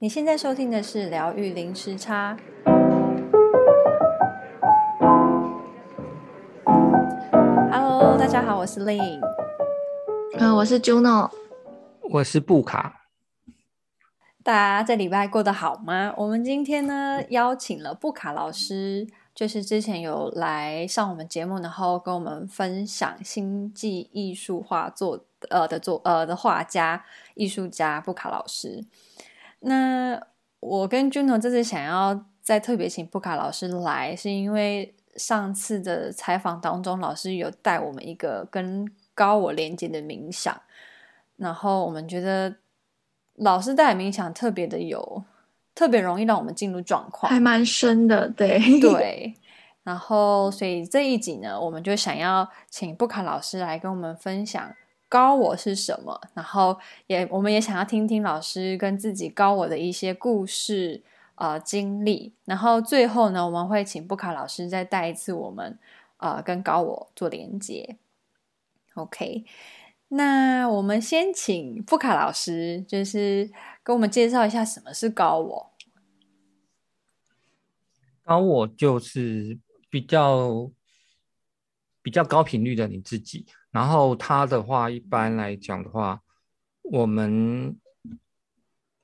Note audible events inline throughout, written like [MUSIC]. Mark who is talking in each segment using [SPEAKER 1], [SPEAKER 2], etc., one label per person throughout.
[SPEAKER 1] 你现在收听的是疗愈零时差。Hello，大家好，我是 Lin。
[SPEAKER 2] 嗯，我是 Juno。
[SPEAKER 3] 我是布卡。
[SPEAKER 1] 大家这礼拜过得好吗？我们今天呢，邀请了布卡老师，就是之前有来上我们节目，然后跟我们分享星际艺术画作呃的作呃的画家艺术家布卡老师。那我跟 Juno 这次想要再特别请布卡老师来，是因为上次的采访当中，老师有带我们一个跟高我连接的冥想，然后我们觉得老师带冥想特别的有，特别容易让我们进入状况，
[SPEAKER 2] 还蛮深的，对 [LAUGHS]
[SPEAKER 1] 对。然后所以这一集呢，我们就想要请布卡老师来跟我们分享。高我是什么？然后也，我们也想要听听老师跟自己高我的一些故事、呃经历。然后最后呢，我们会请布卡老师再带一次我们呃跟高我做连接。OK，那我们先请布卡老师，就是跟我们介绍一下什么是高我。
[SPEAKER 3] 高我就是比较比较高频率的你自己。然后他的话，一般来讲的话，我们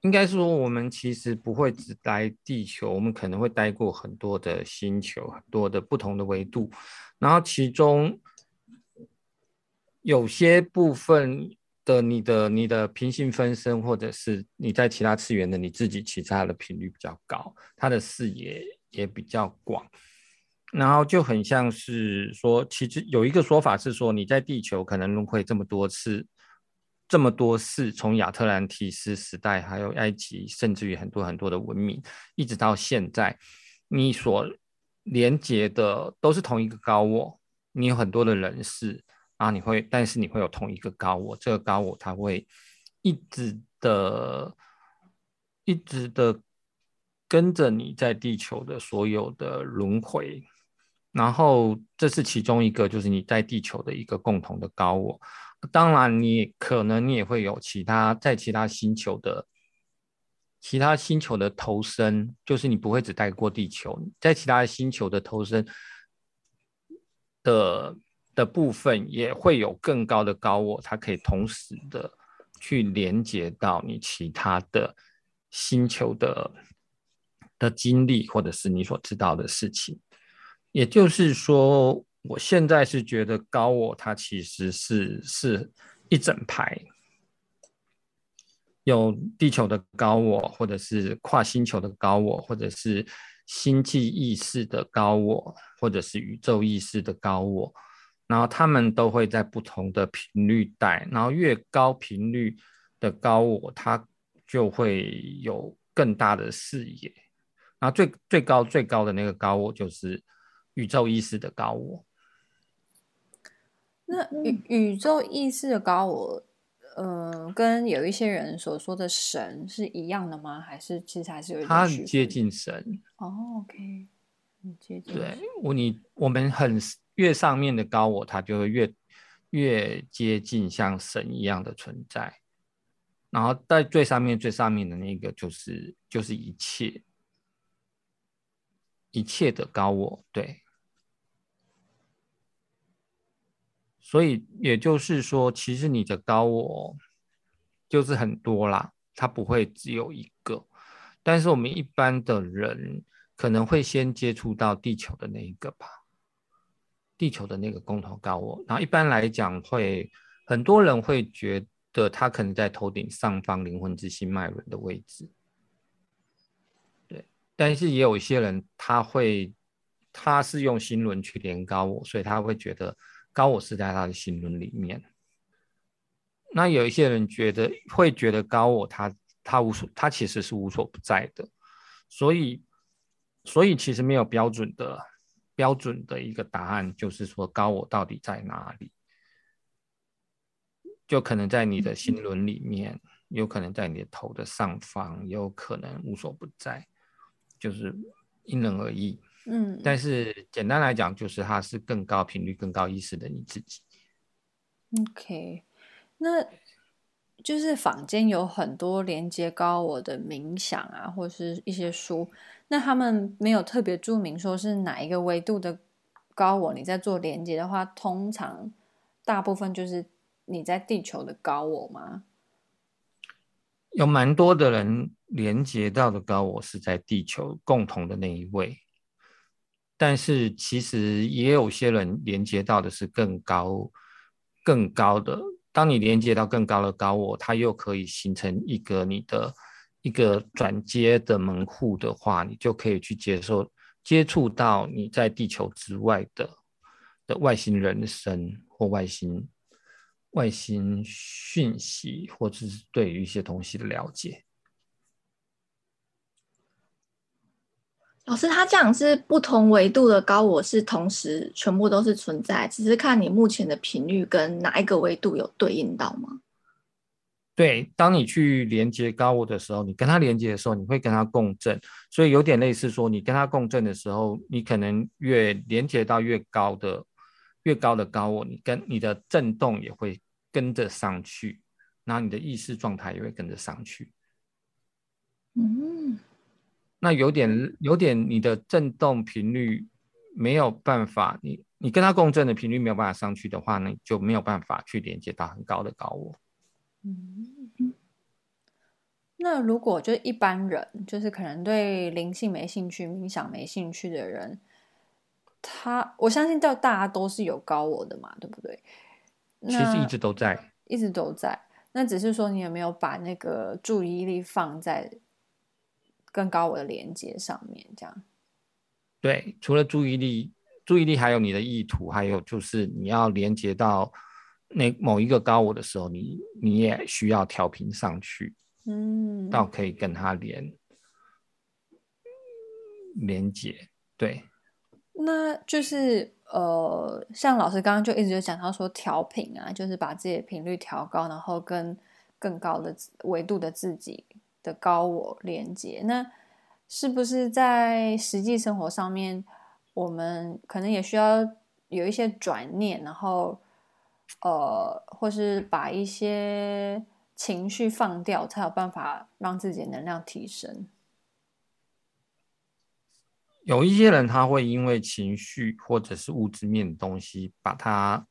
[SPEAKER 3] 应该说，我们其实不会只待地球，我们可能会待过很多的星球，很多的不同的维度。然后其中有些部分的你的你的平行分身，或者是你在其他次元的你自己，其实它的频率比较高，它的视野也比较广。然后就很像是说，其实有一个说法是说，你在地球可能轮回这么多次，这么多次，从亚特兰提斯时代，还有埃及，甚至于很多很多的文明，一直到现在，你所连接的都是同一个高我。你有很多的人事，然后你会，但是你会有同一个高我，这个高我它会一直的，一直的跟着你在地球的所有的轮回。然后这是其中一个，就是你在地球的一个共同的高我。当然，你可能你也会有其他在其他星球的其他星球的投身，就是你不会只待过地球，在其他星球的投身的的部分也会有更高的高我，它可以同时的去连接到你其他的星球的的经历，或者是你所知道的事情。也就是说，我现在是觉得高我它其实是是一整排，有地球的高我，或者是跨星球的高我，或者是星际意识的高我，或者是宇宙意识的高我，然后他们都会在不同的频率带，然后越高频率的高我，它就会有更大的视野，然后最最高最高的那个高我就是。宇宙意识的高我，
[SPEAKER 1] 那宇宇宙意识的高我，呃，跟有一些人所说的神是一样的吗？还是其实还是有一点？
[SPEAKER 3] 它很接近神
[SPEAKER 1] 哦，OK，很接近。
[SPEAKER 3] 对，我你我们很越上面的高我，它就会越越接近像神一样的存在。然后在最上面最上面的那个，就是就是一切一切的高我，对。所以也就是说，其实你的高我就是很多啦，它不会只有一个。但是我们一般的人可能会先接触到地球的那一个吧，地球的那个共同高我。然后一般来讲，会很多人会觉得他可能在头顶上方灵魂之心脉轮的位置。对，但是也有一些人他会，他是用心轮去连高我，所以他会觉得。高我是在他的心轮里面，那有一些人觉得会觉得高我他他无所他其实是无所不在的，所以所以其实没有标准的标准的一个答案，就是说高我到底在哪里？就可能在你的心轮里面，有可能在你的头的上方，有可能无所不在，就是因人而异。嗯，但是简单来讲，就是它是更高频率、更高意识的你自己。
[SPEAKER 1] OK，那就是坊间有很多连接高我的冥想啊，或是一些书，那他们没有特别注明说是哪一个维度的高我，你在做连接的话，通常大部分就是你在地球的高我吗？
[SPEAKER 3] 有蛮多的人连接到的高我是在地球共同的那一位，但是其实也有些人连接到的是更高、更高的。当你连接到更高的高我，它又可以形成一个你的一个转接的门户的话，你就可以去接受接触到你在地球之外的的外星人生或外星外星讯息，或者是对于一些东西的了解。
[SPEAKER 2] 老师，他这样是不同维度的高我是同时全部都是存在，只是看你目前的频率跟哪一个维度有对应到吗？
[SPEAKER 3] 对，当你去连接高我的时候，你跟他连接的时候，你会跟他共振，所以有点类似说，你跟他共振的时候，你可能越连接到越高的越高的高我，你跟你的震动也会跟着上去，然后你的意识状态也会跟着上去。
[SPEAKER 2] 嗯。
[SPEAKER 3] 那有点有点，你的振动频率没有办法，你你跟它共振的频率没有办法上去的话呢，你就没有办法去连接到很高的高我。
[SPEAKER 1] 嗯，那如果就一般人，就是可能对灵性没兴趣、冥想没兴趣的人，他我相信到大家都是有高我的嘛，对不对？
[SPEAKER 3] 其实一直都在，
[SPEAKER 1] 一直都在。那只是说你有没有把那个注意力放在。更高我的连接上面，这样。
[SPEAKER 3] 对，除了注意力，注意力还有你的意图，还有就是你要连接到那某一个高我的时候，你你也需要调频上去，嗯，到可以跟他连连接。对，那
[SPEAKER 1] 就是呃，像老师刚刚就一直就讲到说调频啊，就是把自己的频率调高，然后跟更高的维度的自己。的高我连接，那是不是在实际生活上面，我们可能也需要有一些转念，然后呃，或是把一些情绪放掉，才有办法让自己的能量提升。
[SPEAKER 3] 有一些人他会因为情绪或者是物质面的东西，把它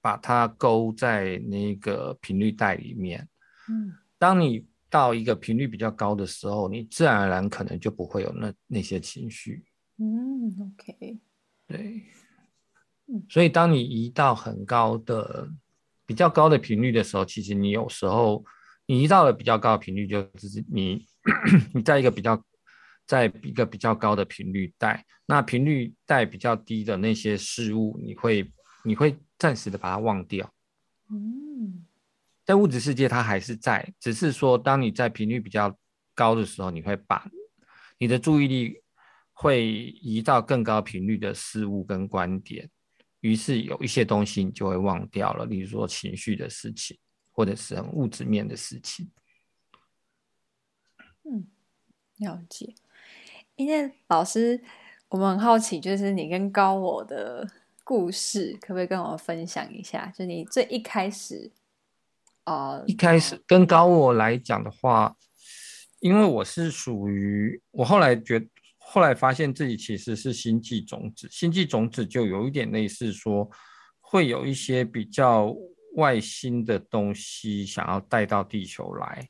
[SPEAKER 3] 把它勾在那个频率带里面，嗯。当你到一个频率比较高的时候，你自然而然可能就不会有那那些情绪。
[SPEAKER 1] 嗯，OK，
[SPEAKER 3] 对，所以当你移到很高的、比较高的频率的时候，其实你有时候你移到了比较高的频率，就是你 [COUGHS] 你在一个比较在一个比较高的频率带，那频率带比较低的那些事物，你会你会暂时的把它忘掉。嗯。在物质世界，它还是在，只是说，当你在频率比较高的时候，你会把你的注意力会移到更高频率的事物跟观点，于是有一些东西你就会忘掉了，例如说情绪的事情，或者是很物质面的事情。
[SPEAKER 1] 嗯，了解。因为老师，我们很好奇，就是你跟高我的故事，可不可以跟我分享一下？就你最一开始。啊，uh,
[SPEAKER 3] 一开始跟高我来讲的话，因为我是属于我后来觉，后来发现自己其实是星际种子，星际种子就有一点类似说，会有一些比较外星的东西想要带到地球来，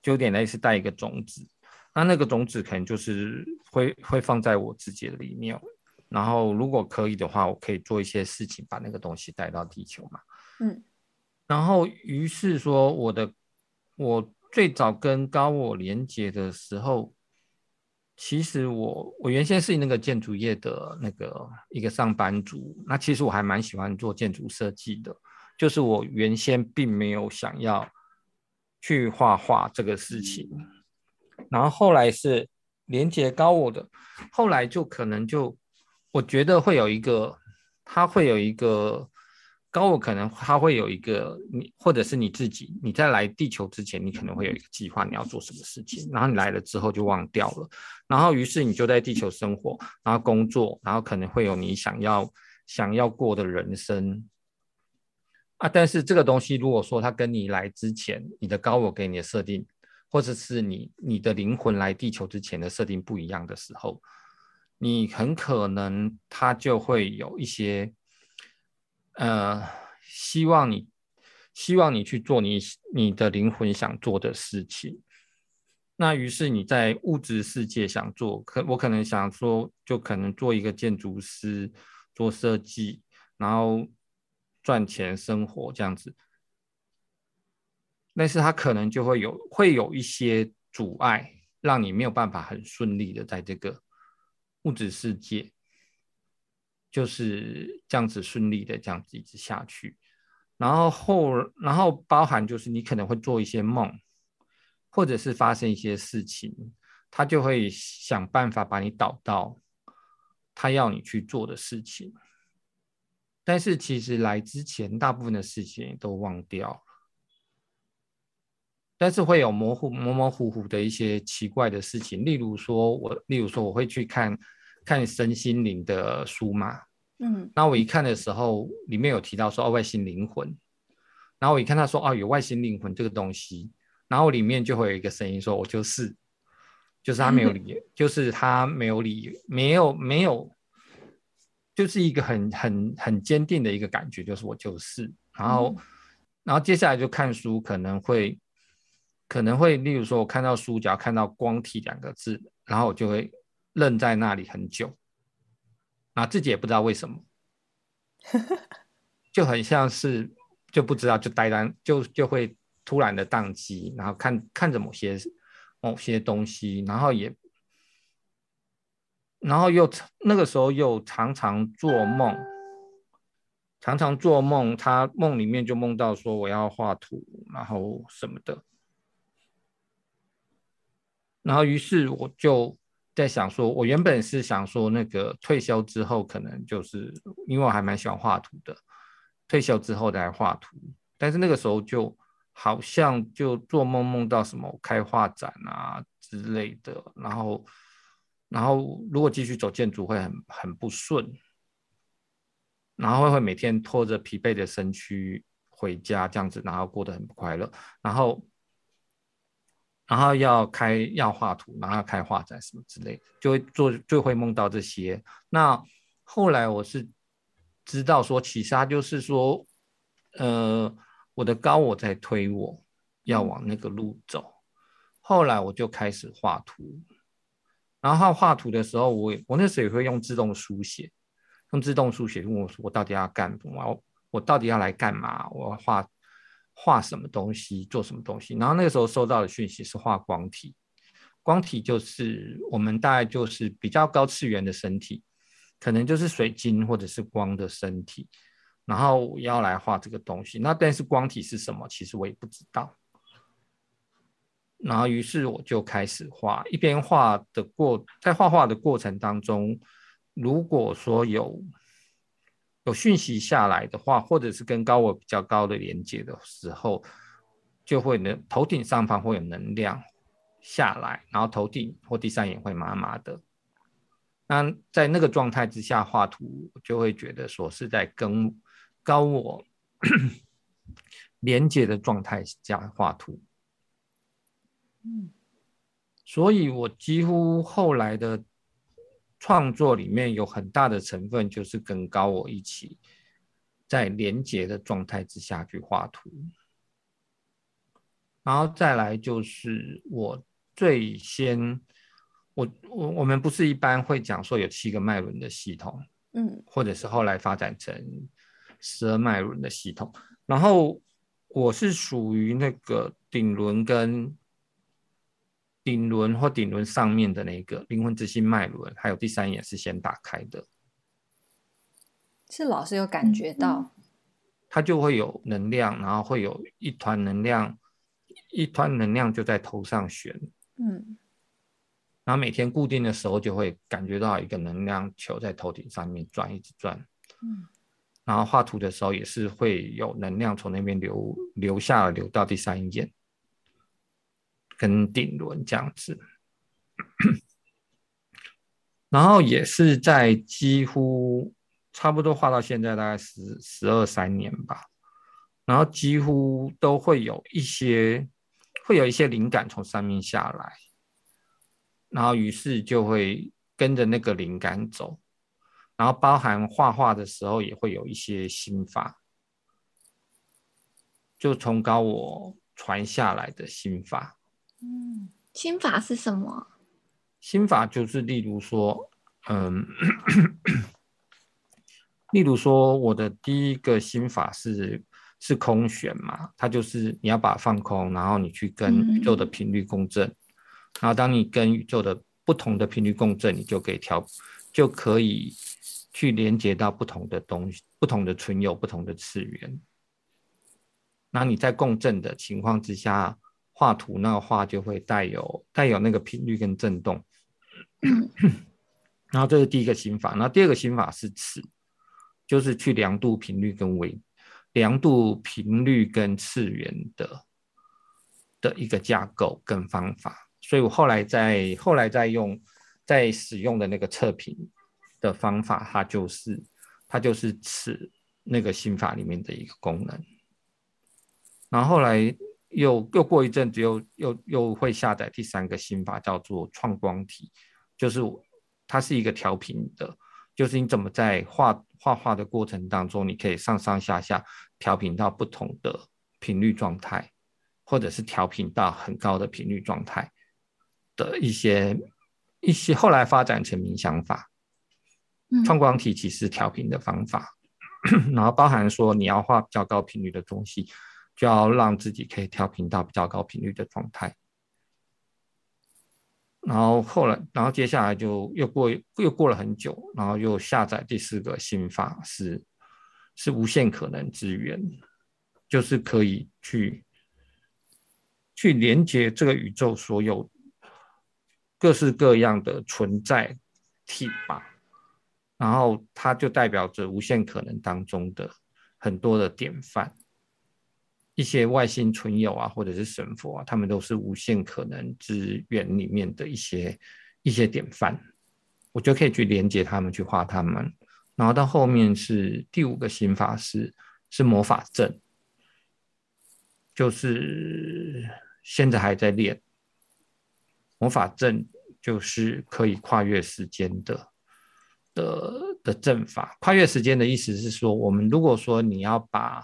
[SPEAKER 3] 就有点类似带一个种子，那那个种子可能就是会会放在我自己的里面，然后如果可以的话，我可以做一些事情把那个东西带到地球嘛，嗯。然后，于是说，我的我最早跟高我连接的时候，其实我我原先是那个建筑业的那个一个上班族。那其实我还蛮喜欢做建筑设计的，就是我原先并没有想要去画画这个事情。然后后来是连接高我的，后来就可能就我觉得会有一个，他会有一个。高我可能他会有一个你，或者是你自己，你在来地球之前，你可能会有一个计划，你要做什么事情，然后你来了之后就忘掉了，然后于是你就在地球生活，然后工作，然后可能会有你想要想要过的人生，啊，但是这个东西如果说它跟你来之前，你的高我给你的设定，或者是你你的灵魂来地球之前的设定不一样的时候，你很可能它就会有一些，呃，希望你希望你去做你你的灵魂想做的事情。那于是你在物质世界想做，可我可能想说，就可能做一个建筑师，做设计，然后。赚钱生活这样子，但是他可能就会有会有一些阻碍，让你没有办法很顺利的在这个物质世界，就是这样子顺利的这样子一直下去。然后后然后包含就是你可能会做一些梦，或者是发生一些事情，他就会想办法把你导到他要你去做的事情。但是其实来之前，大部分的事情都忘掉，但是会有模糊、模模糊糊的一些奇怪的事情，例如说我，例如说我会去看看身心灵的书嘛，嗯，那我一看的时候，里面有提到说哦，外星灵魂，然后我一看他说哦，有外星灵魂这个东西，然后里面就会有一个声音说，我就是，就是他没有理，[LAUGHS] 就是他没有理，没有没有。就是一个很很很坚定的一个感觉，就是我就是，然后，嗯、然后接下来就看书，可能会，可能会，例如说，我看到书，只要看到“光体”两个字，然后我就会愣在那里很久，啊，自己也不知道为什么，[LAUGHS] 就很像是就不知道就呆呆，就就会突然的宕机，然后看看着某些某些东西，然后也。然后又那个时候又常常做梦，常常做梦，他梦里面就梦到说我要画图，然后什么的。然后于是我就在想说，我原本是想说那个退休之后可能就是因为我还蛮喜欢画图的，退休之后再画图。但是那个时候就好像就做梦梦到什么开画展啊之类的，然后。然后，如果继续走建筑会很很不顺，然后会每天拖着疲惫的身躯回家，这样子，然后过得很不快乐。然后，然后要开要画图，然后要开画展什么之类的，就会做就会梦到这些。那后来我是知道说，其实他就是说，呃，我的高我在推我要往那个路走。后来我就开始画图。然后画图的时候，我我那时候也会用自动书写，用自动书写问我说：“我到底要干嘛？我我到底要来干嘛？我要画画什么东西，做什么东西？”然后那个时候收到的讯息是画光体，光体就是我们大概就是比较高次元的身体，可能就是水晶或者是光的身体，然后要来画这个东西。那但是光体是什么？其实我也不知道。然后，于是我就开始画，一边画的过，在画画的过程当中，如果说有有讯息下来的话，或者是跟高我比较高的连接的时候，就会能，头顶上方会有能量下来，然后头顶或第三眼会麻麻的。那在那个状态之下画图，就会觉得说是在跟高我 [COUGHS] 连接的状态下画图。嗯，所以我几乎后来的创作里面有很大的成分，就是跟高我一起在连接的状态之下去画图，然后再来就是我最先，我我我们不是一般会讲说有七个脉轮的系统，嗯，或者是后来发展成十二脉轮的系统，然后我是属于那个顶轮跟。顶轮或顶轮上面的那个灵魂之心脉轮，还有第三眼是先打开的，
[SPEAKER 1] 是老师有感觉到，
[SPEAKER 3] 它就会有能量，然后会有一团能量，一团能量就在头上旋，嗯，然后每天固定的时候就会感觉到一个能量球在头顶上面转，一直转，嗯，然后画图的时候也是会有能量从那边流流下来，流到第三眼。跟顶轮这样子，然后也是在几乎差不多画到现在大概十十二三年吧，然后几乎都会有一些会有一些灵感从上面下来，然后于是就会跟着那个灵感走，然后包含画画的时候也会有一些心法，就从高我传下来的心法。
[SPEAKER 2] 嗯，心法是什么？
[SPEAKER 3] 心法就是例如说，嗯。[COUGHS] 例如说，我的第一个心法是是空悬嘛，它就是你要把它放空，然后你去跟宇宙的频率共振，嗯、然后当你跟宇宙的不同的频率共振，你就可以调，就可以去连接到不同的东西、不同的存有、不同的次元。那你在共振的情况之下画图，那个画就会带有带有那个频率跟震动。嗯、[CLEARS THROAT] 然后这是第一个心法，然后第二个心法是尺。就是去量度频率跟维，量度频率跟次元的的一个架构跟方法，所以我后来在后来在用在使用的那个测评的方法，它就是它就是尺那个心法里面的一个功能。然后后来又又过一阵子又又又会下载第三个心法，叫做创光体，就是它是一个调频的，就是你怎么在画。画画的过程当中，你可以上上下下调频到不同的频率状态，或者是调频到很高的频率状态的一些一些，后来发展成冥想法。创光体其实调频的方法，嗯、[COUGHS] 然后包含说你要画比较高频率的东西，就要让自己可以调频到比较高频率的状态。然后后来，然后接下来就又过又过了很久，然后又下载第四个心法是是无限可能之源，就是可以去去连接这个宇宙所有各式各样的存在体吧，然后它就代表着无限可能当中的很多的典范。一些外星存有啊，或者是神佛啊，他们都是无限可能之源里面的一些一些典范，我就可以去连接他们，去画他们。然后到后面是第五个心法是是魔法阵，就是现在还在练魔法阵，就是可以跨越时间的的的阵法。跨越时间的意思是说，我们如果说你要把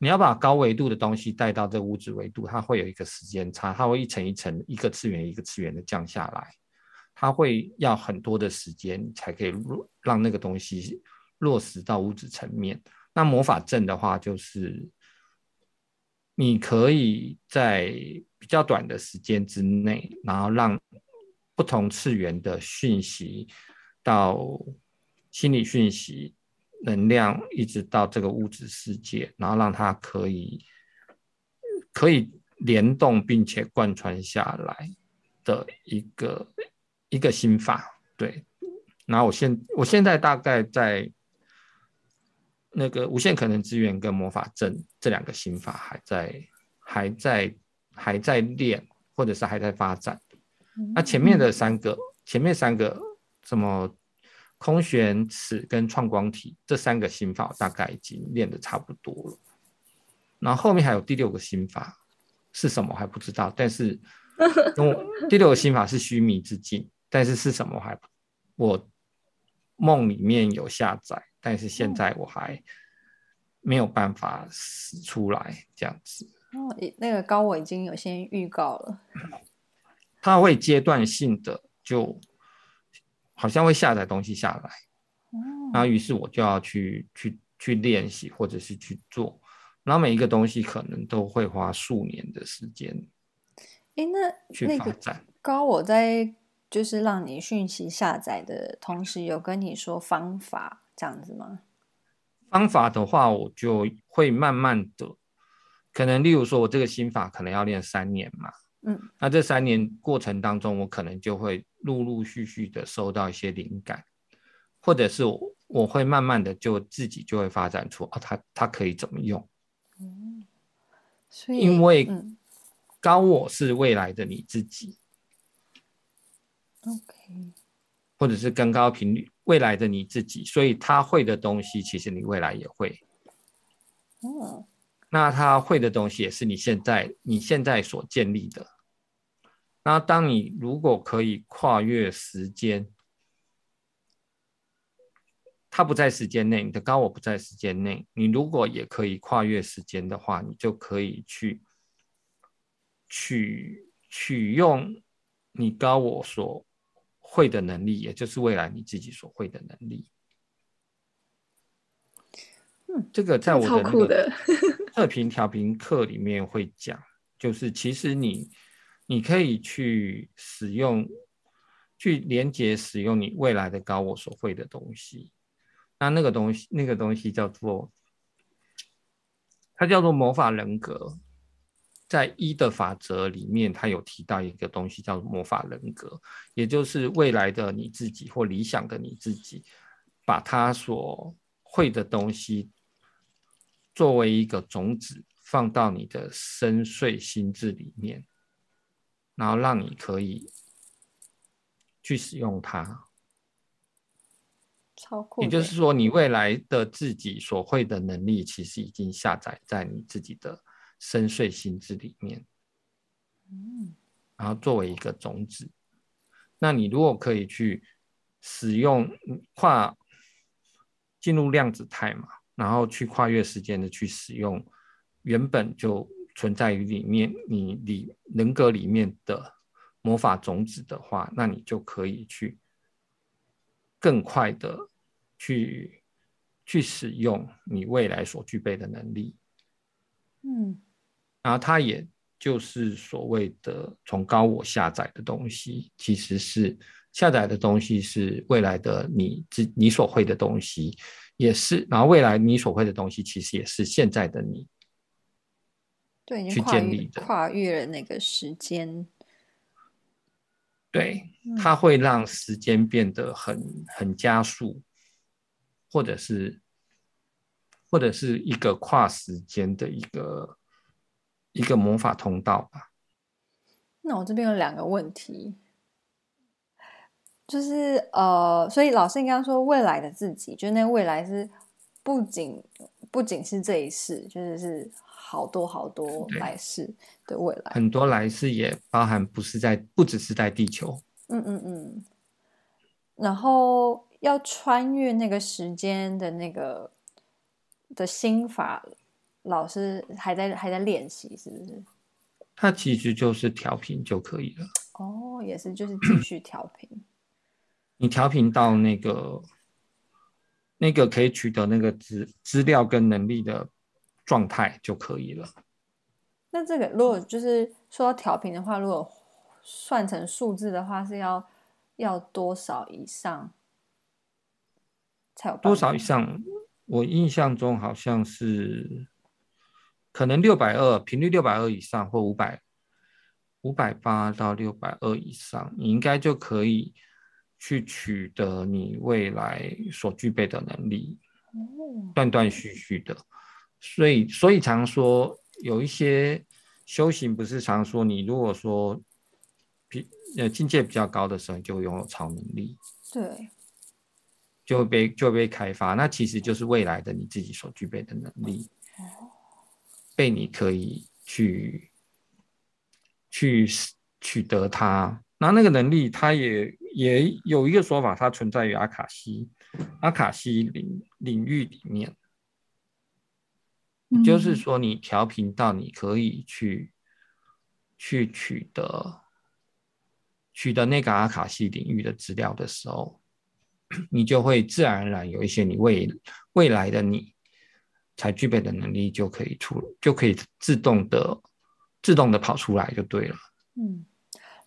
[SPEAKER 3] 你要把高维度的东西带到这物质维度，它会有一个时间差，它会一层一层、一个次元一个次元的降下来，它会要很多的时间才可以落让那个东西落实到物质层面。那魔法阵的话，就是你可以在比较短的时间之内，然后让不同次元的讯息到心理讯息。能量一直到这个物质世界，然后让它可以可以联动并且贯穿下来的一个一个心法，对。然后我现我现在大概在那个无限可能资源跟魔法阵这两个心法还在还在还在练，或者是还在发展。那前面的三个，前面三个什么？空弦、尺跟创光体这三个心法大概已经练得差不多了，然后后面还有第六个心法是什么还不知道，但是 [LAUGHS] 第六个心法是须弥之境，但是是什么还我梦里面有下载，但是现在我还没有办法使出来这样子。
[SPEAKER 1] 哦，那个高我已经有先预告了，
[SPEAKER 3] 他会阶段性的就。好像会下载东西下来，然后于是我就要去去去练习，或者是去做，然后每一个东西可能都会花数年的时间。
[SPEAKER 1] 哎，那
[SPEAKER 3] 去发展。
[SPEAKER 1] 高我在就是让你讯息下载的同时，有跟你说方法这样子吗？
[SPEAKER 3] 方法的话，我就会慢慢的，可能例如说，我这个心法可能要练三年嘛。嗯，那这三年过程当中，我可能就会陆陆续续的收到一些灵感，或者是我我会慢慢的就自己就会发展出啊，它它可以怎么用？嗯，所以因为高我是未来的你自己
[SPEAKER 1] ，OK，
[SPEAKER 3] 或者是更高频率未来的你自己，所以他会的东西，其实你未来也会。
[SPEAKER 1] 哦，
[SPEAKER 3] 那他会的东西也是你现在你现在所建立的。那当你如果可以跨越时间，它不在时间内，你的高我不在时间内，你如果也可以跨越时间的话，你就可以去取取用你高我所会的能力，也就是未来你自己所会的能力。
[SPEAKER 1] 嗯，
[SPEAKER 3] 这个在我的那个
[SPEAKER 2] 的 [LAUGHS]
[SPEAKER 3] 测频调频课里面会讲，就是其实你你可以去使用，去连接使用你未来的高我所会的东西。那那个东西，那个东西叫做，它叫做魔法人格。在一的法则里面，它有提到一个东西叫做魔法人格，也就是未来的你自己或理想的你自己，把它所会的东西作为一个种子，放到你的深邃心智里面，然后让你可以去使用它。
[SPEAKER 1] 超酷！
[SPEAKER 3] 也就是说，你未来的自己所会的能力，其实已经下载在你自己的深邃心智里面。
[SPEAKER 1] 嗯，
[SPEAKER 3] 然后作为一个种子，那你如果可以去使用跨进入量子态嘛，然后去跨越时间的去使用原本就存在于里面你里人格里面的魔法种子的话，那你就可以去。更快的去去使用你未来所具备的能力，
[SPEAKER 1] 嗯，
[SPEAKER 3] 然后它也就是所谓的从高我下载的东西，其实是下载的东西是未来的你自你所会的东西，也是，然后未来你所会的东西其实也是现在的你，
[SPEAKER 1] 对，
[SPEAKER 3] 去建立的，
[SPEAKER 1] 跨越了那个时间。
[SPEAKER 3] 对，它会让时间变得很很加速，或者是或者是一个跨时间的一个一个魔法通道吧。
[SPEAKER 1] 那我这边有两个问题，就是呃，所以老师你刚刚说未来的自己，就那未来是不仅不仅是这一世，就是是。好多好多来世的未来，
[SPEAKER 3] 很多来世也包含不是在，不只是在地球。
[SPEAKER 1] 嗯嗯嗯。然后要穿越那个时间的那个的心法，老师还在还在练习，是不是？
[SPEAKER 3] 它其实就是调频就可以了。
[SPEAKER 1] 哦，也是，就是继续调频。
[SPEAKER 3] 你调频到那个那个可以取得那个资资料跟能力的。状态就可以了。
[SPEAKER 1] 那这个如果就是说调频的话，如果算成数字的话，是要要多少以上才有？
[SPEAKER 3] 多少以上？我印象中好像是可能六百二，频率六百二以上或五百五百八到六百二以上，你应该就可以去取得你未来所具备的能力。哦，断断续续的。所以，所以常说有一些修行，不是常说你如果说比呃境界比较高的时候，你就会拥有超能力，
[SPEAKER 1] 对，
[SPEAKER 3] 就会被就会被开发。那其实就是未来的你自己所具备的能力，被你可以去去取得它。那那个能力，它也也有一个说法，它存在于阿卡西阿卡西领领域里面。就是说，你调频到你可以去去取得取得那个阿卡西领域的资料的时候，你就会自然而然有一些你未未来的你才具备的能力就可以出，就可以自动的自动的跑出来就对了。
[SPEAKER 1] 嗯，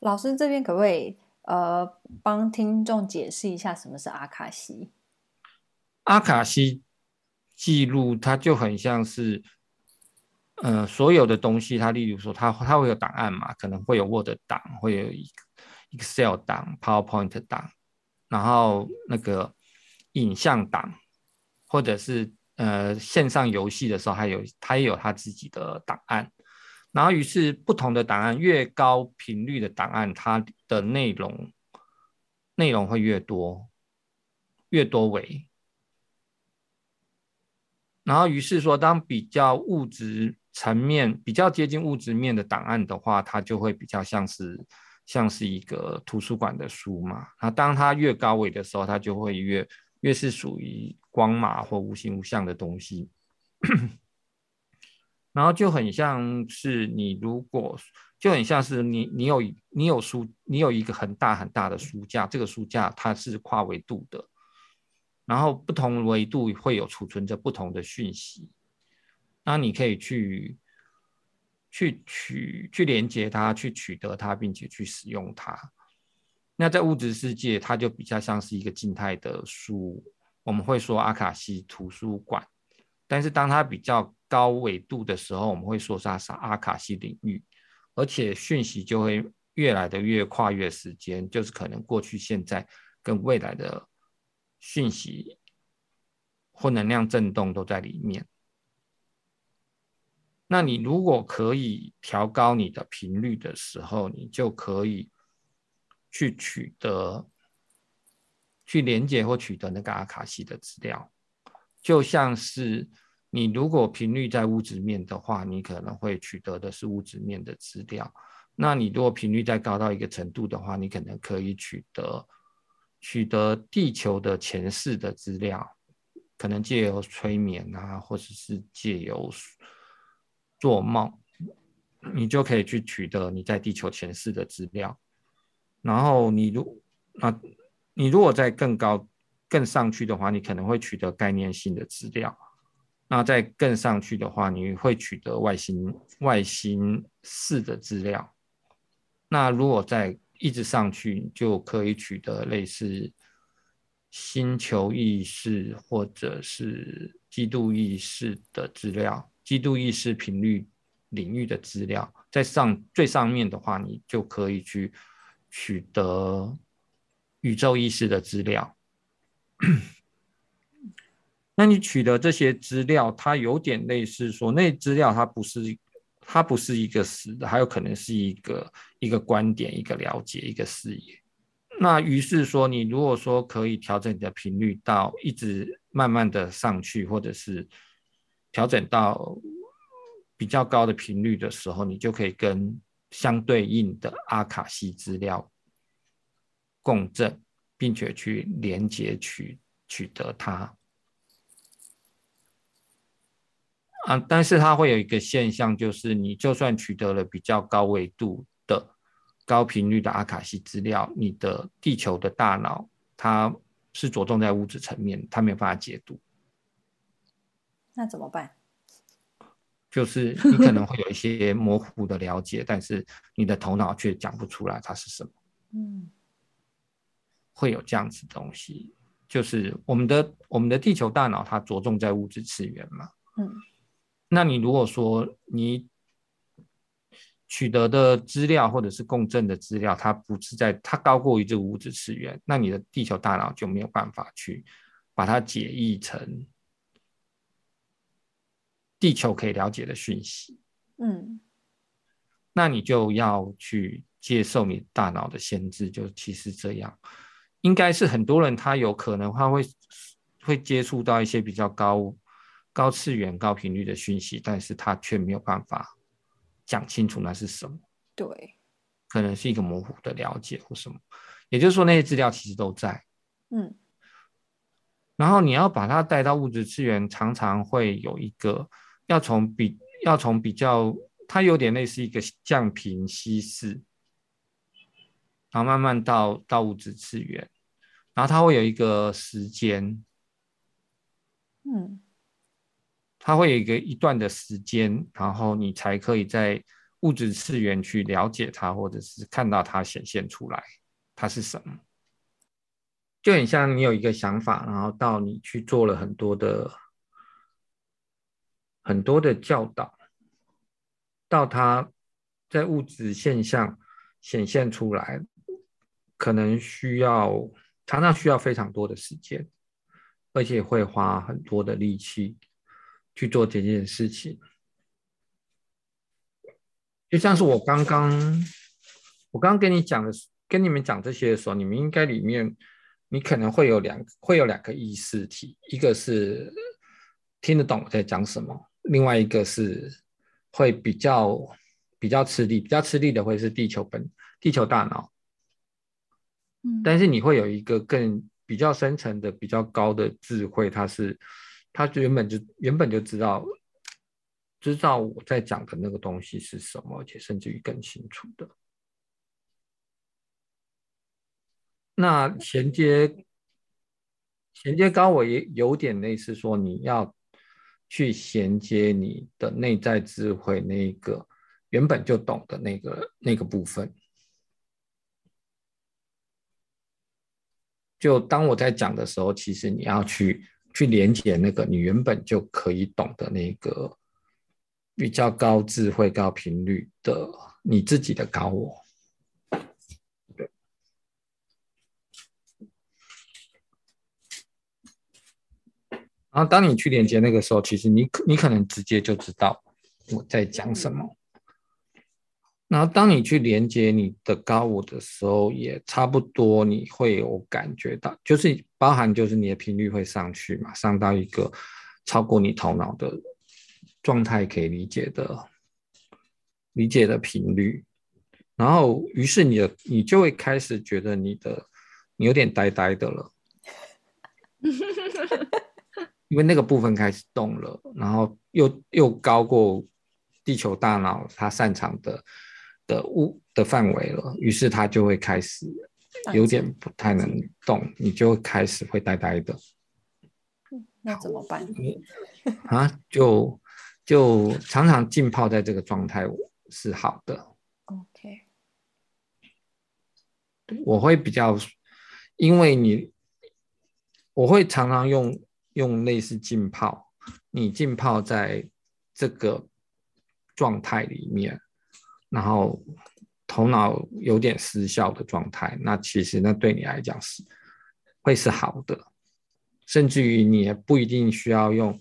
[SPEAKER 1] 老师这边可不可以呃帮听众解释一下什么是阿卡西？
[SPEAKER 3] 阿卡西。记录它就很像是，呃，所有的东西，它例如说它，它会有档案嘛，可能会有 Word 档，会有 Excel 档、PowerPoint 档，然后那个影像档，或者是呃线上游戏的时候，还有它也有它自己的档案，然后于是不同的档案，越高频率的档案，它的内容内容会越多，越多维。然后于是说，当比较物质层面比较接近物质面的档案的话，它就会比较像是像是一个图书馆的书嘛。那当它越高维的时候，它就会越越是属于光码或无形无相的东西。[COUGHS] 然后就很像是你如果就很像是你你有你有书你有一个很大很大的书架，这个书架它是跨维度的，然后不同维度会有储存着不同的讯息，那你可以去去取去连接它，去取得它，并且去使用它。那在物质世界，它就比较像是一个静态的书，我们会说阿卡西图书馆。但是当它比较高维度的时候，我们会说它是阿卡西领域，而且讯息就会越来的越跨越时间，就是可能过去、现在跟未来的讯息或能量震动都在里面。那你如果可以调高你的频率的时候，你就可以去取得、去连接或取得那个阿卡西的资料。就像是你如果频率在物质面的话，你可能会取得的是物质面的资料。那你如果频率再高到一个程度的话，你可能可以取得取得地球的前世的资料，可能借由催眠啊，或者是借由做梦，你就可以去取得你在地球前世的资料。然后你如啊，你如果在更高。更上去的话，你可能会取得概念性的资料。那在更上去的话，你会取得外星外星式的资料。那如果在一直上去，就可以取得类似星球意识或者是基督意识的资料，基督意识频率领域的资料。在上最上面的话，你就可以去取得宇宙意识的资料。[COUGHS] 那你取得这些资料，它有点类似说，那资料它不是，它不是一个实的，还有可能是一个一个观点、一个了解、一个视野。那于是说，你如果说可以调整你的频率到一直慢慢的上去，或者是调整到比较高的频率的时候，你就可以跟相对应的阿卡西资料共振。并且去连接取取得它啊，但是它会有一个现象，就是你就算取得了比较高维度的高频率的阿卡西资料，你的地球的大脑它是着重在物质层面，它没有办法解读。
[SPEAKER 1] 那怎么办？
[SPEAKER 3] 就是你可能会有一些模糊的了解，但是你的头脑却讲不出来它是什么。[LAUGHS] 嗯。会有这样子的东西，就是我们的我们的地球大脑，它着重在物质次元嘛。嗯，那你如果说你取得的资料或者是共振的资料，它不是在它高过于这个物质次元，那你的地球大脑就没有办法去把它解译成地球可以了解的讯息。嗯，那你就要去接受你大脑的限制，就其实这样。应该是很多人，他有可能他会会接触到一些比较高高次元、高频率的讯息，但是他却没有办法讲清楚那是什么。
[SPEAKER 1] 对，
[SPEAKER 3] 可能是一个模糊的了解或什么。也就是说，那些资料其实都在。嗯。然后你要把它带到物质次元，常常会有一个要从比要从比较，它有点类似一个降频稀释。然后慢慢到到物质次元，然后它会有一个时间，嗯，它会有一个一段的时间，然后你才可以在物质次元去了解它，或者是看到它显现出来，它是什么，就很像你有一个想法，然后到你去做了很多的很多的教导，到它在物质现象显现出来。可能需要常常需要非常多的时间，而且会花很多的力气去做这件事情。就像是我刚刚我刚刚跟你讲的，跟你们讲这些的时候，你们应该里面你可能会有两会有两个意识体，一个是听得懂我在讲什么，另外一个是会比较比较吃力，比较吃力的会是地球本地球大脑。
[SPEAKER 2] 嗯，
[SPEAKER 3] 但是你会有一个更比较深层的、比较高的智慧，它是他就原本就原本就知道知道我在讲的那个东西是什么，而且甚至于更清楚的。那衔接衔接高我也有点类似说，你要去衔接你的内在智慧，那个原本就懂的那个那个部分。就当我在讲的时候，其实你要去去连接那个你原本就可以懂的那个比较高智慧、高频率的你自己的高我。对。然后当你去连接那个时候，其实你可你可能直接就知道我在讲什么。然后，当你去连接你的高我的时候，也差不多你会有感觉到，就是包含就是你的频率会上去嘛，上到一个超过你头脑的状态可以理解的理解的频率。然后，于是你的你就会开始觉得你的你有点呆呆的了，因为那个部分开始动了，然后又又高过地球大脑它擅长的。的物的范围了，于是他就会开始有点不太能动，你就开始会呆呆的。
[SPEAKER 1] 那怎么办？
[SPEAKER 3] 啊，就就常常浸泡在这个状态是好的。
[SPEAKER 1] OK，
[SPEAKER 3] 我会比较，因为你，我会常常用用类似浸泡，你浸泡在这个状态里面。然后头脑有点失效的状态，那其实那对你来讲是会是好的，甚至于你也不一定需要用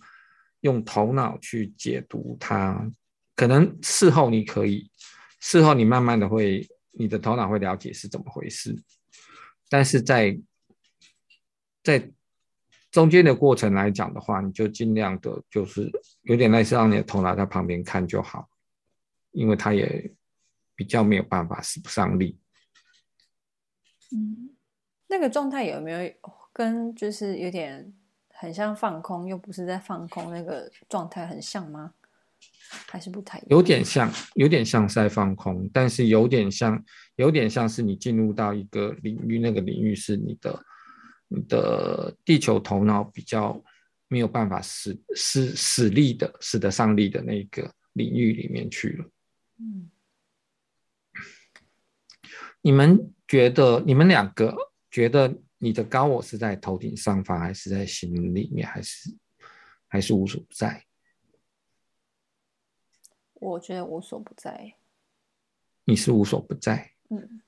[SPEAKER 3] 用头脑去解读它，可能事后你可以，事后你慢慢的会，你的头脑会了解是怎么回事，但是在在中间的过程来讲的话，你就尽量的，就是有点类似让你的头脑在旁边看就好，因为它也。比较没有办法使不上力。
[SPEAKER 1] 嗯，那个状态有没有跟就是有点很像放空，又不是在放空那个状态很像吗？还是不太？
[SPEAKER 3] 有点像，有点像在放空，但是有点像，有点像是你进入到一个领域，那个领域是你的你的地球头脑比较没有办法使使使力的，使得上力的那个领域里面去了。嗯。你们觉得，你们两个觉得你的高我是在头顶上方，还是在心里面，还是还是无所不在？
[SPEAKER 1] 我觉得无所不在。
[SPEAKER 3] 你是无所不在。
[SPEAKER 2] 嗯，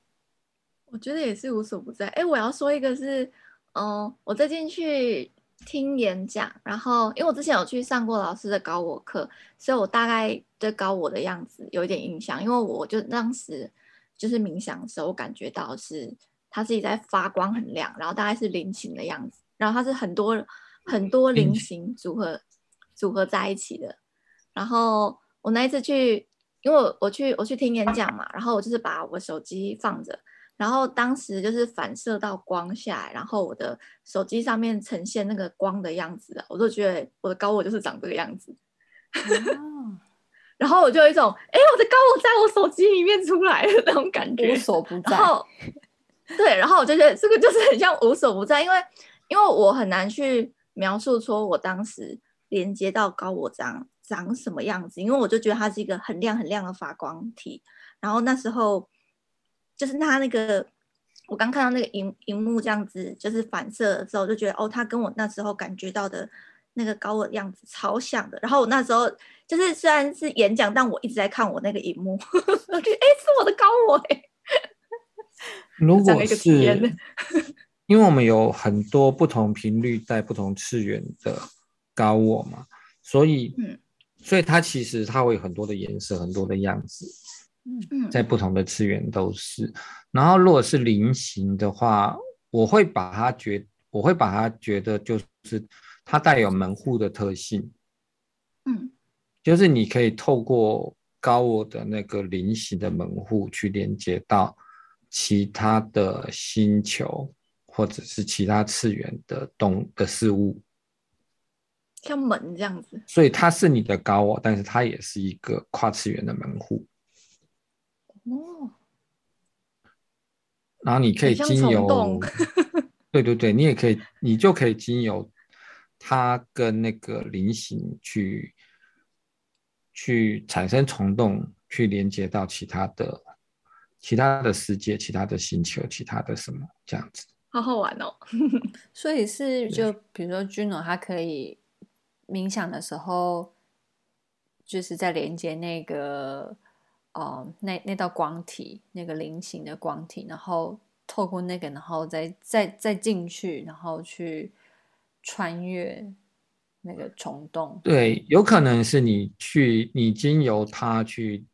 [SPEAKER 2] 我觉得也是无所不在。哎，我要说一个是，嗯、呃，我最近去听演讲，然后因为我之前有去上过老师的高我课，所以我大概对高我的样子有一点印象，因为我就当时。就是冥想的时候，我感觉到是它自己在发光，很亮，然后大概是菱形的样子，然后它是很多很多菱形组合组合在一起的。然后我那一次去，因为我我去我去听演讲嘛，然后我就是把我手机放着，然后当时就是反射到光下来，然后我的手机上面呈现那个光的样子，我就觉得我的高我就是长这个样子。[LAUGHS] 哦然后我就有一种，哎，我的高我在我手机里面出来的那种感觉，
[SPEAKER 1] 无所不在。
[SPEAKER 2] 然后，对，然后我就觉得这个就是很像无所不在，因为因为我很难去描述说我当时连接到高我长长什么样子，因为我就觉得它是一个很亮很亮的发光体。然后那时候就是它那个，我刚看到那个荧荧幕这样子，就是反射的时候，就觉得哦，它跟我那时候感觉到的。那个高我的样子超像的，然后我那时候就是虽然是演讲，但我一直在看我那个荧幕，[LAUGHS] 我觉得哎，是我的高我哎。[LAUGHS]
[SPEAKER 3] 如果是，[LAUGHS] 因为我们有很多不同频率在不同次元的高我嘛，所以，嗯，所以它其实它会有很多的颜色，很多的样子，嗯，在不同的次元都是。然后如果是菱形的话，我会把它觉，我会把它觉得就是。它带有门户的特性，
[SPEAKER 2] 嗯，
[SPEAKER 3] 就是你可以透过高我的那个菱形的门户去连接到其他的星球，或者是其他次元的动的事物，
[SPEAKER 2] 像门这样子。
[SPEAKER 3] 所以它是你的高我，但是它也是一个跨次元的门户。
[SPEAKER 2] 哦。
[SPEAKER 3] 然后你可以经由，对对对，你也可以，你就可以经由它跟那个菱形去去产生虫洞，去连接到其他的其他的世界、其他的星球、其他的什么这样子，
[SPEAKER 2] 好好玩哦。[LAUGHS]
[SPEAKER 1] 所以是就比如说 Juno，它可以冥想的时候，就是在连接那个。哦、呃，那那道光体，那个菱形的光体，然后透过那个，然后再再再进去，然后去穿越那个虫洞。
[SPEAKER 3] 对，有可能是你去，你经由它去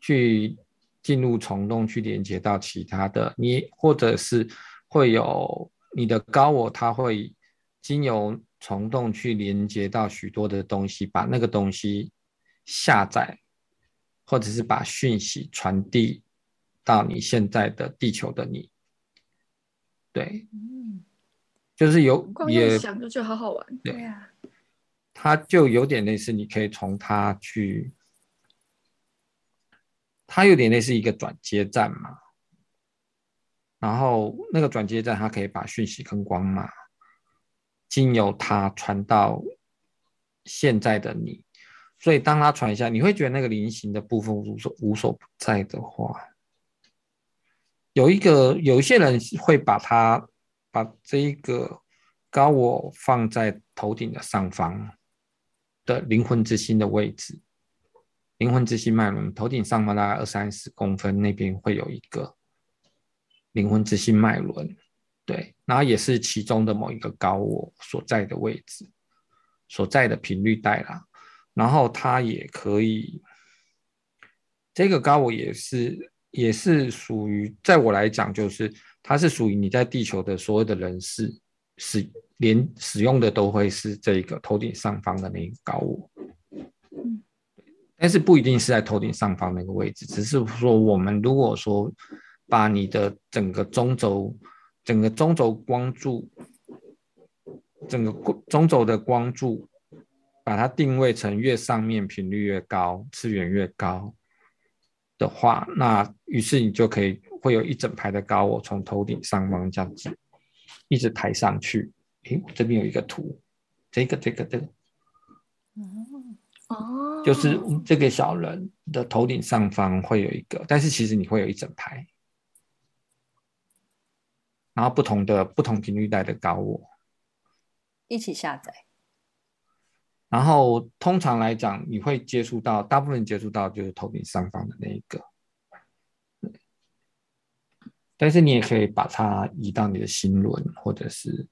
[SPEAKER 3] 去进入虫洞，去连接到其他的你，或者是会有你的高我，它会经由虫洞去连接到许多的东西，把那个东西下载。或者是把讯息传递到你现在的地球的你，对，嗯，就是有也
[SPEAKER 2] 想就觉得好好玩，
[SPEAKER 3] 对。呀，它就有点类似，你可以从它去，它有点类似一个转接站嘛，然后那个转接站它可以把讯息跟光嘛经由它传到现在的你。所以，当它传一下，你会觉得那个菱形的部分无所无所不在的话，有一个有一些人会把它把这一个高我放在头顶的上方的灵魂之心的位置，灵魂之心脉轮头顶上方大概二三十公分那边会有一个灵魂之心脉轮，对，然后也是其中的某一个高我所在的位置，所在的频率带啦。然后它也可以，这个高我也是也是属于，在我来讲，就是它是属于你在地球的所有的人士使连使用的都会是这个头顶上方的那个高我，但是不一定是在头顶上方那个位置，只是说我们如果说把你的整个中轴，整个中轴光柱，整个中轴的光柱。把它定位成越上面频率越高，次元越高的话，那于是你就可以会有一整排的高我从头顶上方这样子一直抬上去。诶，我这边有一个图，这个这个这个，
[SPEAKER 2] 哦，
[SPEAKER 3] 就是这个小人的头顶上方会有一个，但是其实你会有一整排，然后不同的不同频率带的高我
[SPEAKER 1] 一起下载。
[SPEAKER 3] 然后通常来讲，你会接触到大部分接触到就是头顶上方的那一个，但是你也可以把它移到你的心轮，或者是，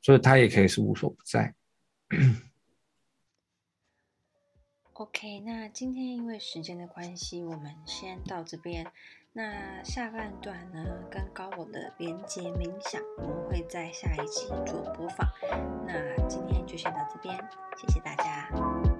[SPEAKER 3] 所以它也可以是无所不在。
[SPEAKER 1] OK，那今天因为时间的关系，我们先到这边。那下半段呢，跟高我的连接冥想，我们会在下一集做播放。那今天就先到这边，谢谢大家。